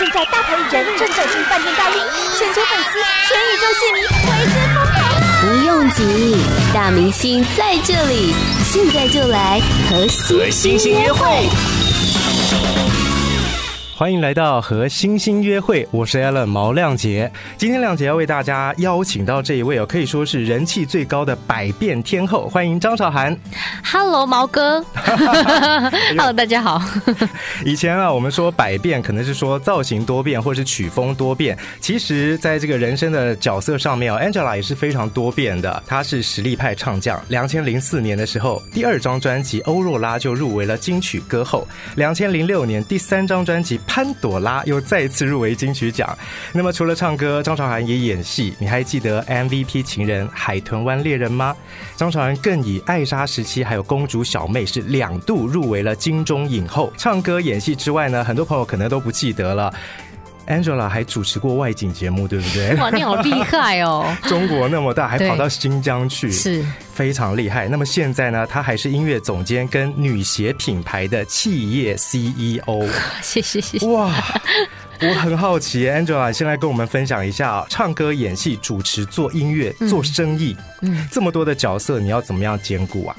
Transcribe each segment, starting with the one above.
现在大牌艺人正走进饭店大厅，全球粉丝、全宇宙戏迷为之疯狂啊！不用急，大明星在这里，现在就来和星星约会。欢迎来到和星星约会，我是 Allen 毛亮杰。今天亮杰要为大家邀请到这一位哦，可以说是人气最高的百变天后，欢迎张韶涵。Hello，毛哥。Hello，大家好。以前啊，我们说百变，可能是说造型多变，或是曲风多变。其实，在这个人生的角色上面哦，Angela 也是非常多变的。她是实力派唱将。两千零四年的时候，第二张专辑《欧若拉》就入围了金曲歌后。两千零六年，第三张专辑。潘朵拉又再次入围金曲奖。那么除了唱歌，张韶涵也演戏。你还记得 MVP 情人《海豚湾恋人》吗？张韶涵更以《爱莎时期》还有《公主小妹》是两度入围了金钟影后。唱歌演戏之外呢，很多朋友可能都不记得了。Angela 还主持过外景节目，对不对？哇，你好厉害哦！中国那么大，还跑到新疆去，是非常厉害。那么现在呢，她还是音乐总监跟女鞋品牌的企业 CEO。谢谢谢谢。哇，我很好奇，Angela 先来跟我们分享一下，唱歌、演戏、主持、做音乐、做生意，嗯，这么多的角色，你要怎么样兼顾啊？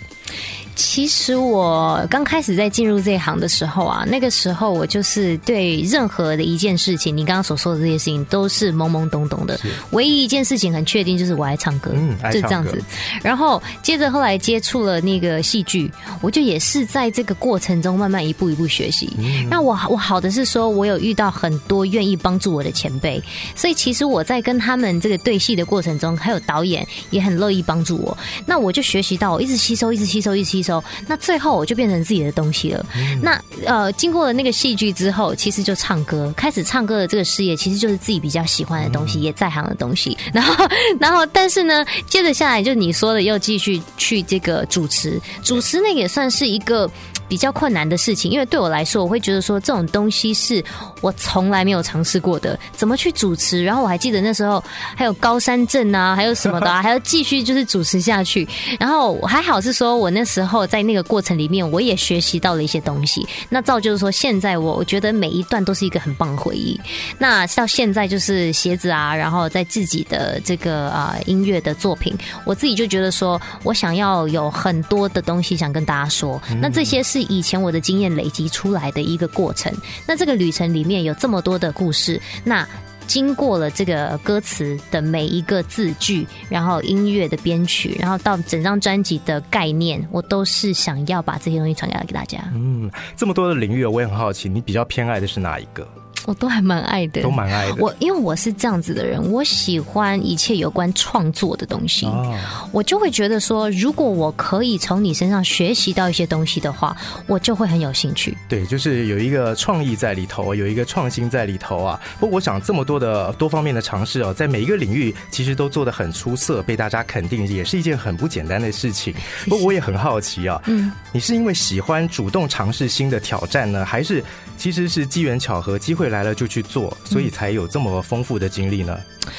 其实我刚开始在进入这一行的时候啊，那个时候我就是对任何的一件事情，你刚刚所说的这些事情都是懵懵懂懂的。唯一一件事情很确定，就是我爱唱歌，嗯，就这样子。然后接着后来接触了那个戏剧，我就也是在这个过程中慢慢一步一步学习。那我我好的是说，我有遇到很多愿意帮助我的前辈，所以其实我在跟他们这个对戏的过程中，还有导演也很乐意帮助我。那我就学习到，我一直吸收，一直吸收，一直吸收。那最后我就变成自己的东西了。那呃，经过了那个戏剧之后，其实就唱歌，开始唱歌的这个事业，其实就是自己比较喜欢的东西，也在行的东西。然后，然后，但是呢，接着下来就你说的，又继续去这个主持，主持那个也算是一个。比较困难的事情，因为对我来说，我会觉得说这种东西是我从来没有尝试过的，怎么去主持？然后我还记得那时候还有高山症啊，还有什么的啊，还要继续就是主持下去。然后还好是说我那时候在那个过程里面，我也学习到了一些东西。那造就是说，现在我我觉得每一段都是一个很棒的回忆。那到现在就是鞋子啊，然后在自己的这个啊音乐的作品，我自己就觉得说我想要有很多的东西想跟大家说。那这些是。以前我的经验累积出来的一个过程，那这个旅程里面有这么多的故事，那经过了这个歌词的每一个字句，然后音乐的编曲，然后到整张专辑的概念，我都是想要把这些东西传给给大家。嗯，这么多的领域，我也很好奇，你比较偏爱的是哪一个？我都还蛮爱的，都蛮爱的。我因为我是这样子的人，我喜欢一切有关创作的东西，哦，我就会觉得说，如果我可以从你身上学习到一些东西的话，我就会很有兴趣。对，就是有一个创意在里头，有一个创新在里头啊。不过，我想这么多的多方面的尝试哦，在每一个领域其实都做得很出色，被大家肯定，也是一件很不简单的事情。不过，我也很好奇啊，嗯，你是因为喜欢主动尝试新的挑战呢，还是其实是机缘巧合，机会来了就去做，所以才有这么丰富的经历呢？嗯，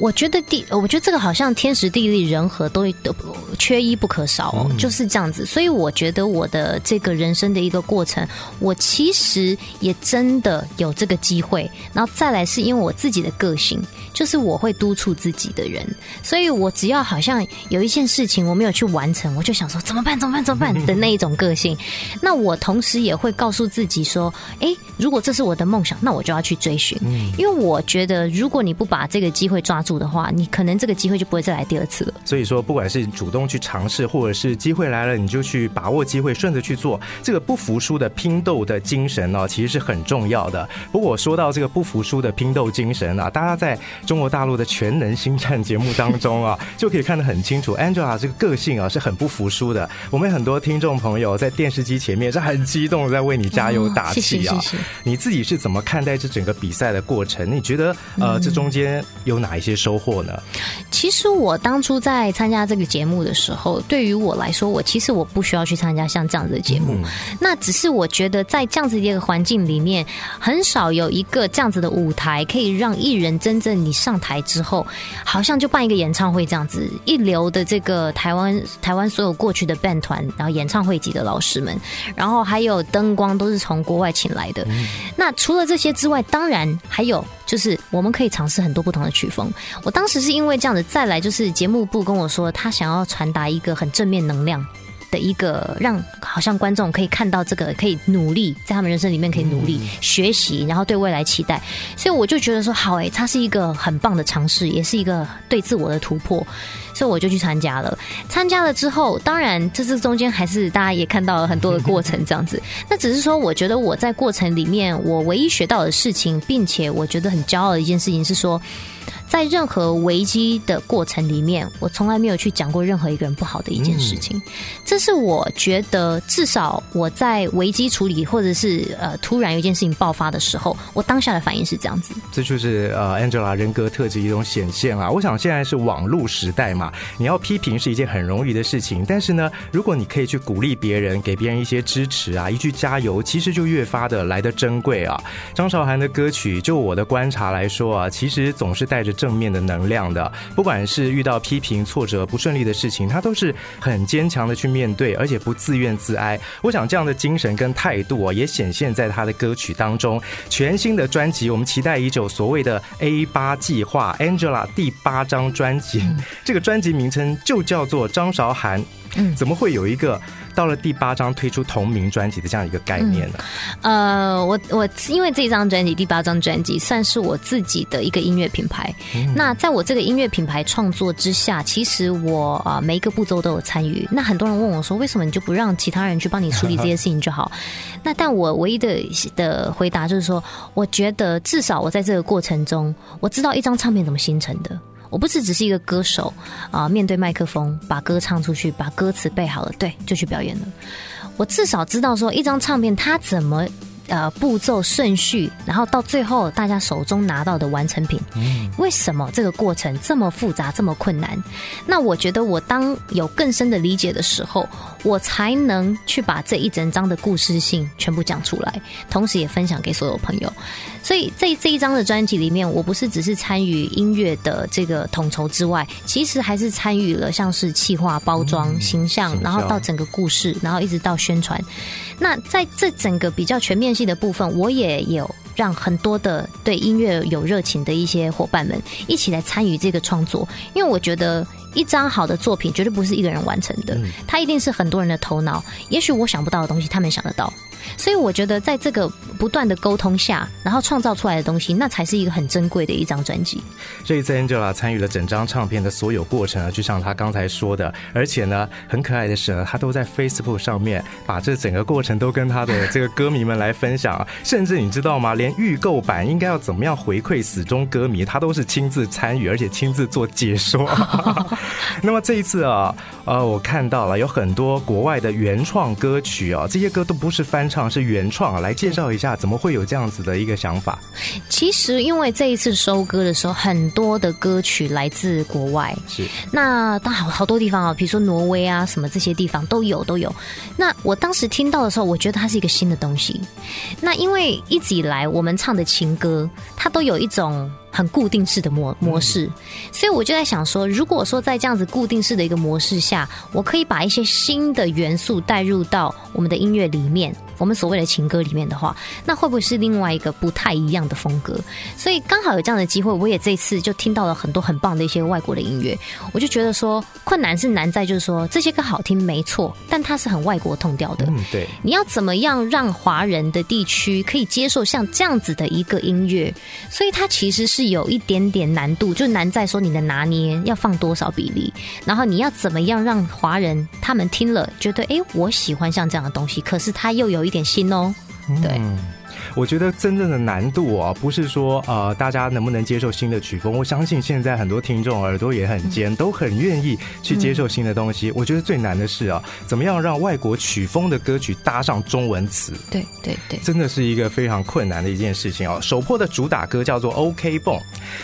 我觉得地，我觉得这个好像天时地利人和都都缺一不可少哦，就是这样子。所以我觉得我的这个人生的一个过程，我其实也真的有这个机会。然后再来是因为我自己的个性，就是我会督促自己的人，所以我只要好像有一件事情我没有去完成，我就想说怎么办？怎么办？怎么办？的那一种个性。那我同时也会告诉自己说，哎，如果这是我的梦想，那我就要去追寻。因为我觉得如果你不把这个机会抓住的话，你可能这个机会就不会再来第二次了。所以说，不管是主动去尝试，或者是机会来了，你就去把握机会，顺着去做。这个不服输的拼斗的精神呢，其实是很重要的。不过说到这个不服输的拼斗精神啊，大家在中国大陆的全能星战节目当中啊，就可以看得很清楚，Angela 这个个性啊是很不服输的。我们很多听众朋友在电视机前面是很激动的，在为你加油打气啊。你自己是怎么看待这整个比赛的过程？你觉得呃，这中间有哪一些收获呢？其实我当初在参加这个节目的时候，对于我来说，我其实我不需要去参加像这样子的节目。嗯、那只是我觉得在这样子的一个环境里面，很少有一个这样子的舞台，可以让艺人真正你上台之后，好像就办一个演唱会这样子，一流的这个台湾台湾所有过去的 band 团，然后演唱会级的老师们，然后还有灯光都是从国外请来的。嗯、那除了这些之外，当然还有就是我们可以尝试很多不同的曲风。我当时是因为这样子。再来就是节目部跟我说，他想要传达一个很正面能量的一个，让好像观众可以看到这个，可以努力在他们人生里面可以努力学习，然后对未来期待。所以我就觉得说，好诶，它是一个很棒的尝试，也是一个对自我的突破。所以我就去参加了。参加了之后，当然这次中间还是大家也看到了很多的过程这样子。那只是说，我觉得我在过程里面，我唯一学到的事情，并且我觉得很骄傲的一件事情是说。在任何危机的过程里面，我从来没有去讲过任何一个人不好的一件事情。这是我觉得，至少我在危机处理或者是呃突然有一件事情爆发的时候，我当下的反应是这样子。这就是呃 Angela 人格特质一种显现啊！我想现在是网络时代嘛，你要批评是一件很容易的事情，但是呢，如果你可以去鼓励别人，给别人一些支持啊，一句加油，其实就越发的来的珍贵啊。张韶涵的歌曲，就我的观察来说啊，其实总是带着。正面的能量的，不管是遇到批评、挫折、不顺利的事情，他都是很坚强的去面对，而且不自怨自哀。我想这样的精神跟态度啊，也显现在他的歌曲当中。全新的专辑，我们期待已久，所谓的 A 八计划，Angela 第八张专辑，嗯、这个专辑名称就叫做张韶涵。嗯，怎么会有一个？到了第八张推出同名专辑的这样一个概念呢？嗯、呃，我我因为这张专辑第八张专辑算是我自己的一个音乐品牌。嗯、那在我这个音乐品牌创作之下，其实我啊每一个步骤都有参与。那很多人问我说，为什么你就不让其他人去帮你处理这些事情就好？那但我唯一的的回答就是说，我觉得至少我在这个过程中，我知道一张唱片怎么形成的。我不是只是一个歌手啊，面对麦克风把歌唱出去，把歌词背好了，对，就去表演了。我至少知道说，一张唱片它怎么。呃，步骤顺序，然后到最后大家手中拿到的完成品，嗯，为什么这个过程这么复杂，这么困难？那我觉得，我当有更深的理解的时候，我才能去把这一整张的故事性全部讲出来，同时也分享给所有朋友。所以，在这一张的专辑里面，我不是只是参与音乐的这个统筹之外，其实还是参与了像是企划、包装、嗯、形象，然后到整个故事，然后一直到宣传。那在这整个比较全面性的部分，我也有让很多的对音乐有热情的一些伙伴们一起来参与这个创作，因为我觉得一张好的作品绝对不是一个人完成的，它一定是很多人的头脑，也许我想不到的东西，他们想得到。所以我觉得，在这个不断的沟通下，然后创造出来的东西，那才是一个很珍贵的一张专辑。这一次 Angela 参与了整张唱片的所有过程啊，就像他刚才说的，而且呢，很可爱的是呢，他都在 Facebook 上面把这整个过程都跟他的这个歌迷们来分享，甚至你知道吗？连预购版应该要怎么样回馈死忠歌迷，他都是亲自参与，而且亲自做解说。那么这一次啊，呃，我看到了有很多国外的原创歌曲啊，这些歌都不是翻唱。是原创啊，来介绍一下怎么会有这样子的一个想法？其实因为这一次收歌的时候，很多的歌曲来自国外，是那当好好多地方啊，比如说挪威啊，什么这些地方都有都有。那我当时听到的时候，我觉得它是一个新的东西。那因为一直以来我们唱的情歌，它都有一种。很固定式的模模式，所以我就在想说，如果说在这样子固定式的一个模式下，我可以把一些新的元素带入到我们的音乐里面，我们所谓的情歌里面的话，那会不会是另外一个不太一样的风格？所以刚好有这样的机会，我也这次就听到了很多很棒的一些外国的音乐，我就觉得说，困难是难在就是说这些歌好听没错，但它是很外国痛调的。嗯，对。你要怎么样让华人的地区可以接受像这样子的一个音乐？所以它其实是。是有一点点难度，就难在说你的拿捏要放多少比例，然后你要怎么样让华人他们听了觉得，哎，我喜欢像这样的东西，可是他又有一点新哦，对。我觉得真正的难度啊，不是说呃大家能不能接受新的曲风。我相信现在很多听众耳朵也很尖，都很愿意去接受新的东西。我觉得最难的是啊，怎么样让外国曲风的歌曲搭上中文词？对对对，真的是一个非常困难的一件事情哦。首破的主打歌叫做《OK 蹦》，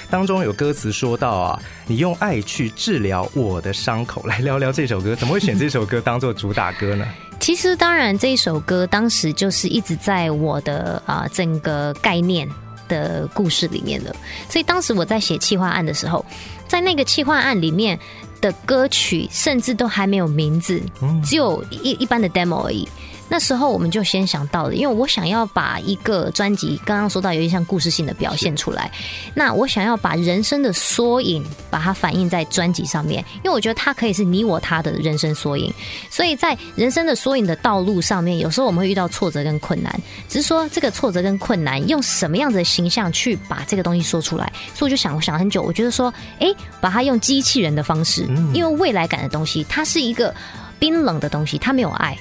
当中有歌词说到啊，你用爱去治疗我的伤口。来聊聊这首歌，怎么会选这首歌当做主打歌呢？其实，当然，这一首歌当时就是一直在我的啊、呃、整个概念的故事里面的。所以当时我在写企划案的时候，在那个企划案里面的歌曲，甚至都还没有名字，只有一一般的 demo 而已。那时候我们就先想到了，因为我想要把一个专辑刚刚说到有点像故事性的表现出来，那我想要把人生的缩影把它反映在专辑上面，因为我觉得它可以是你我他的人生缩影。所以在人生的缩影的道路上面，有时候我们会遇到挫折跟困难，只是说这个挫折跟困难用什么样子的形象去把这个东西说出来。所以我就想，我想了很久，我觉得说，哎，把它用机器人的方式，因为未来感的东西，它是一个冰冷的东西，它没有爱。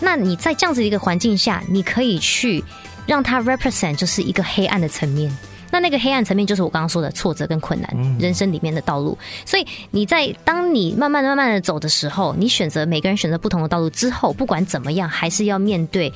那你在这样子一个环境下，你可以去让它 represent 就是一个黑暗的层面。那那个黑暗层面就是我刚刚说的挫折跟困难，人生里面的道路。所以你在当你慢慢慢慢的走的时候，你选择每个人选择不同的道路之后，不管怎么样，还是要面对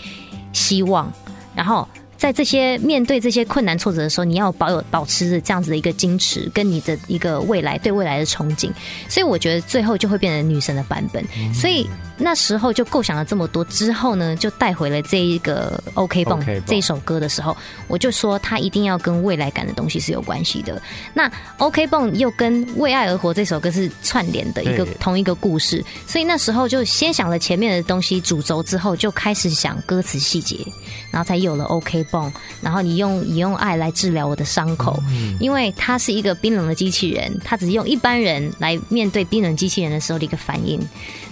希望，然后。在这些面对这些困难挫折的时候，你要保有保持着这样子的一个矜持，跟你的一个未来对未来的憧憬。所以我觉得最后就会变成女神的版本。所以那时候就构想了这么多之后呢，就带回了这一个 OK 绷这首歌的时候，我就说它一定要跟未来感的东西是有关系的。那 OK 绷又跟为爱而活这首歌是串联的一个同一个故事，所以那时候就先想了前面的东西主轴之后，就开始想歌词细节，然后才有了 OK。然后你用你用爱来治疗我的伤口，因为它是一个冰冷的机器人，它只是用一般人来面对冰冷机器人的时候的一个反应。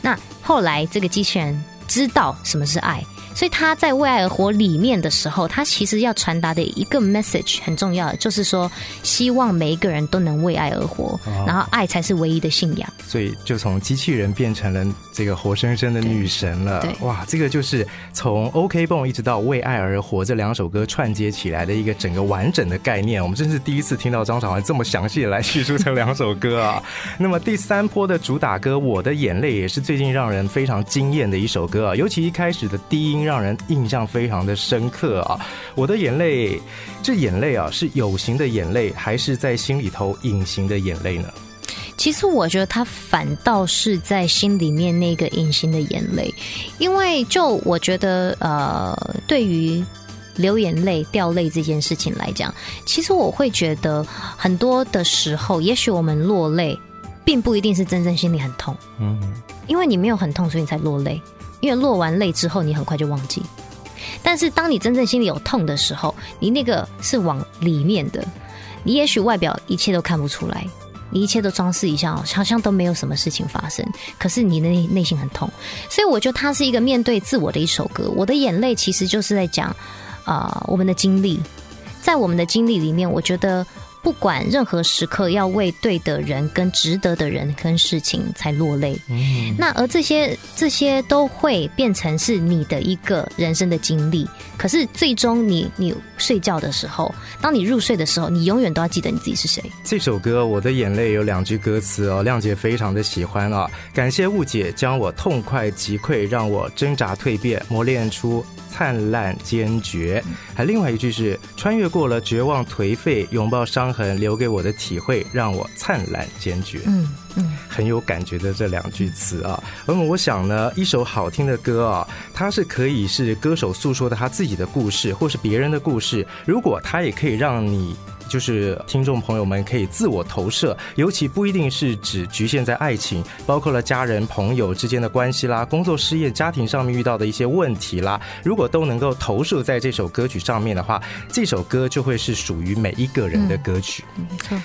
那后来这个机器人知道什么是爱。所以他在为爱而活里面的时候，他其实要传达的一个 message 很重要，就是说希望每一个人都能为爱而活，然后爱才是唯一的信仰。所以就从机器人变成了这个活生生的女神了。对，哇，这个就是从 OK 绷一直到为爱而活这两首歌串接起来的一个整个完整的概念。我们真是第一次听到张韶涵这么详细的来叙述这两首歌啊。那么第三波的主打歌《我的眼泪》也是最近让人非常惊艳的一首歌啊，尤其一开始的低音。让人印象非常的深刻啊！我的眼泪，这眼泪啊，是有形的眼泪，还是在心里头隐形的眼泪呢？其实我觉得他反倒是在心里面那个隐形的眼泪，因为就我觉得，呃，对于流眼泪、掉泪这件事情来讲，其实我会觉得很多的时候，也许我们落泪，并不一定是真正心里很痛，嗯，因为你没有很痛，所以你才落泪。因为落完泪之后，你很快就忘记。但是当你真正心里有痛的时候，你那个是往里面的。你也许外表一切都看不出来，你一切都装饰一下，好像都没有什么事情发生。可是你的内内心很痛，所以我觉得它是一个面对自我的一首歌。我的眼泪其实就是在讲啊、我们的经历，在我们的经历里面，我觉得。不管任何时刻，要为对的人、跟值得的人、跟事情才落泪。嗯，那而这些这些都会变成是你的一个人生的经历。可是最终，你你睡觉的时候，当你入睡的时候，你永远都要记得你自己是谁。这首歌《我的眼泪》有两句歌词哦，亮姐非常的喜欢啊。感谢误解，将我痛快击溃，让我挣扎蜕变，磨练出。灿烂坚决，还另外一句是穿越过了绝望颓废，拥抱伤痕留给我的体会，让我灿烂坚决。嗯嗯，很有感觉的这两句词啊。那么我想呢，一首好听的歌啊，它是可以是歌手诉说的他自己的故事，或是别人的故事。如果它也可以让你。就是听众朋友们可以自我投射，尤其不一定是只局限在爱情，包括了家人、朋友之间的关系啦，工作、事业、家庭上面遇到的一些问题啦，如果都能够投射在这首歌曲上面的话，这首歌就会是属于每一个人的歌曲。没错。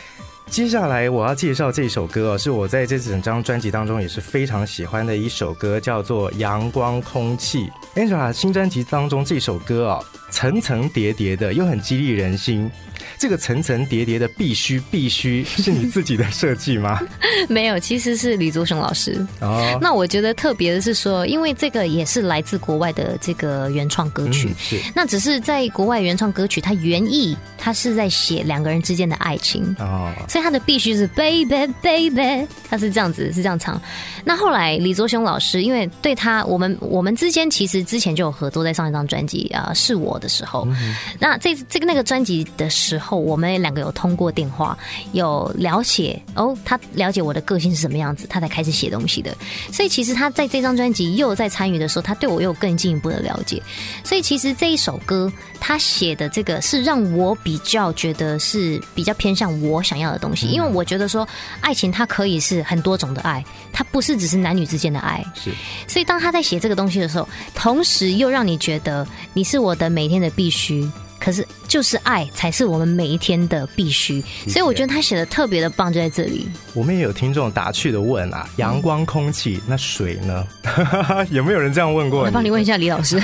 接下来我要介绍这首歌，是我在这整张专辑当中也是非常喜欢的一首歌，叫做《阳光空气》。Angela 新专辑当中这首歌啊，层层叠叠的，又很激励人心。这个层层叠叠的必须必须是你自己的设计吗？没有，其实是李祖雄老师。哦，那我觉得特别的是说，因为这个也是来自国外的这个原创歌曲，嗯、是那只是在国外原创歌曲，它原意它是在写两个人之间的爱情哦，所以它的必须是 baby baby，他是这样子是这样唱。那后来李卓雄老师，因为对他我们我们之间其实之前就有合作，在上一张专辑啊是我的时候，嗯、那这这个那个专辑的时候，我们两个有通过电话，有了解哦，他了解我的个性是什么样子，他才开始写东西的。所以其实他在这张专辑又在参与的时候，他对我又更进一步的了解。所以其实这一首歌他写的这个是让我比较觉得是比较偏向我想要的东西，因为我觉得说爱情它可以是很多种的爱，它不是只是男女之间的爱。是。所以当他在写这个东西的时候，同时又让你觉得你是我的每天的必须。可是，就是爱才是我们每一天的必须，所以我觉得他写的特别的棒，就在这里。我们也有听众打趣的问啊，阳光、空气，那水呢？有没有人这样问过？我帮你问一下李老师。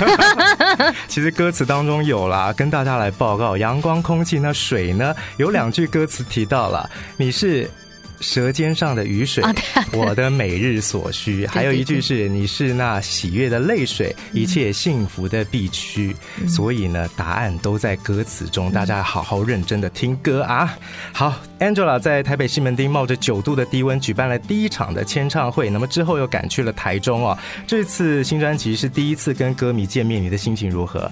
其实歌词当中有啦，跟大家来报告，阳光、空气，那水呢？有两句歌词提到了，你是。舌尖上的雨水，我的每日所需。还有一句是：“你是那喜悦的泪水，一切幸福的必须。”所以呢，答案都在歌词中。大家好好认真的听歌啊！好，Angela 在台北西门町冒着九度的低温举办了第一场的签唱会，那么之后又赶去了台中哦。这次新专辑是第一次跟歌迷见面，你的心情如何？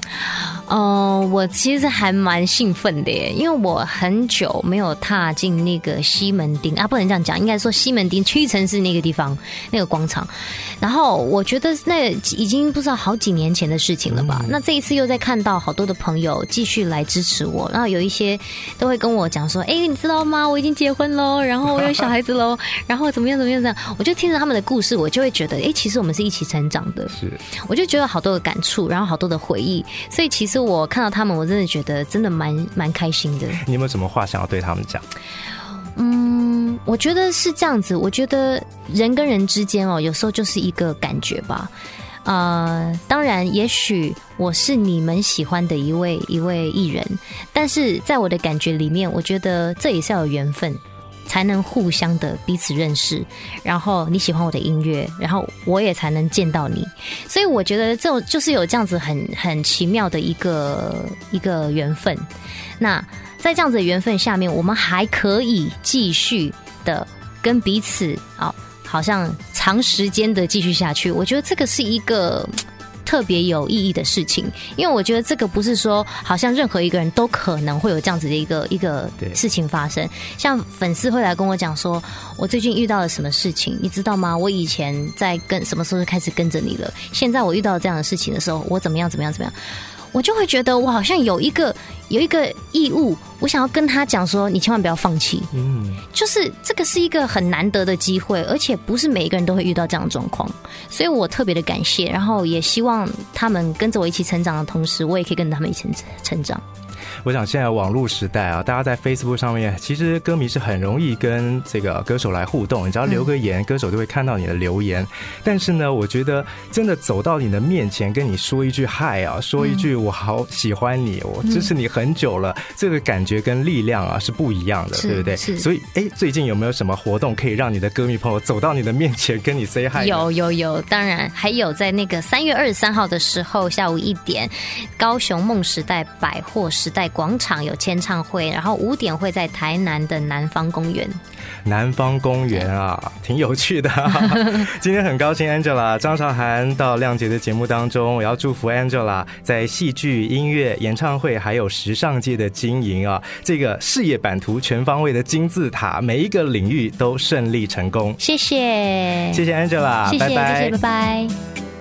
哦、呃，我其实还蛮兴奋的耶，因为我很久没有踏进那个西门町啊，不能这样讲，应该说西门町屈臣氏那个地方那个广场。然后我觉得那已经不知道好几年前的事情了吧。嗯、那这一次又在看到好多的朋友继续来支持我，然后有一些都会跟我讲说：“哎，你知道吗？我已经结婚喽，然后我有小孩子喽，然后怎么样怎么样这样。”我就听着他们的故事，我就会觉得：“哎，其实我们是一起成长的。”是，我就觉得好多的感触，然后好多的回忆。所以其实。我看到他们，我真的觉得真的蛮蛮开心的。你有没有什么话想要对他们讲？嗯，我觉得是这样子。我觉得人跟人之间哦，有时候就是一个感觉吧。呃，当然，也许我是你们喜欢的一位一位艺人，但是在我的感觉里面，我觉得这也是要有缘分。才能互相的彼此认识，然后你喜欢我的音乐，然后我也才能见到你。所以我觉得这种就是有这样子很很奇妙的一个一个缘分。那在这样子的缘分下面，我们还可以继续的跟彼此啊，好像长时间的继续下去。我觉得这个是一个。特别有意义的事情，因为我觉得这个不是说好像任何一个人都可能会有这样子的一个一个事情发生。像粉丝会来跟我讲说，我最近遇到了什么事情，你知道吗？我以前在跟什么时候就开始跟着你了？现在我遇到这样的事情的时候，我怎么样怎么样怎么样？我就会觉得我好像有一个有一个义务，我想要跟他讲说，你千万不要放弃。嗯，就是这个是一个很难得的机会，而且不是每一个人都会遇到这样的状况，所以我特别的感谢，然后也希望他们跟着我一起成长的同时，我也可以跟着他们一起成长。我想现在网络时代啊，大家在 Facebook 上面，其实歌迷是很容易跟这个歌手来互动。你只要留个言，歌手就会看到你的留言。但是呢，我觉得真的走到你的面前，跟你说一句嗨啊，说一句我好喜欢你，我支持你很久了，这个感觉跟力量啊是不一样的，对不对？是。所以，哎，最近有没有什么活动可以让你的歌迷朋友走到你的面前跟你 say hi？有有有，当然还有在那个三月二十三号的时候下午一点，高雄梦时代百货时代广场有签唱会，然后五点会在台南的南方公园。南方公园啊，挺有趣的。今天很高兴，Angela 张韶涵到亮节的节目当中，我要祝福 Angela 在戏剧、音乐、演唱会还有时尚界的经营啊，这个事业版图全方位的金字塔，每一个领域都顺利成功。谢谢，谢谢 Angela，谢谢，拜拜，谢谢，拜拜。